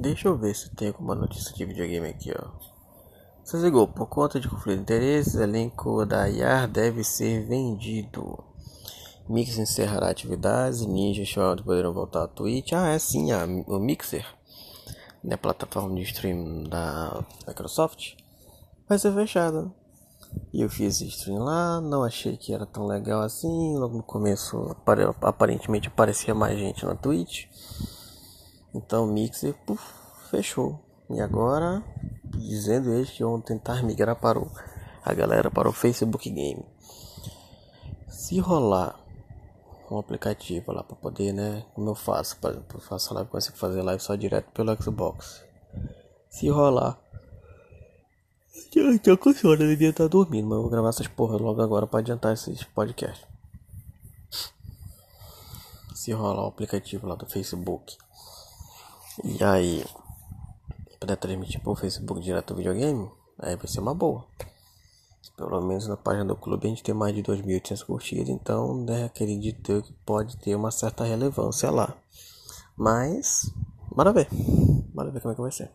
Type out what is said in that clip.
Deixa eu ver se tem alguma notícia de videogame aqui, ó. Ligou, por conta de conflito de interesses, elenco da IAR deve ser vendido. Mix encerrará atividades, Ninja e poderão voltar à Twitch. Ah, é sim, a, o Mixer, né, plataforma de stream da Microsoft, vai ser fechada. E eu fiz stream lá, não achei que era tão legal assim. Logo no começo, aparentemente aparecia mais gente na Twitch. Então o Mixer puf, fechou. E agora, dizendo eles que vão tentar migrar para o, a galera para o Facebook Game. Se rolar um aplicativo lá para poder, né? Como eu faço, por exemplo, eu faço live, consigo fazer live só direto pelo Xbox. Se rolar. Com sono, eu devia estar dormindo, mas eu vou gravar essas porra logo agora para adiantar esses podcasts. Se rolar o aplicativo lá do Facebook e aí, para transmitir pro Facebook direto o videogame, aí vai ser uma boa. Pelo menos na página do clube a gente tem mais de 2.800 curtidas, então né, acredito que pode ter uma certa relevância lá. Mas, bora ver. Bora ver como é que vai ser.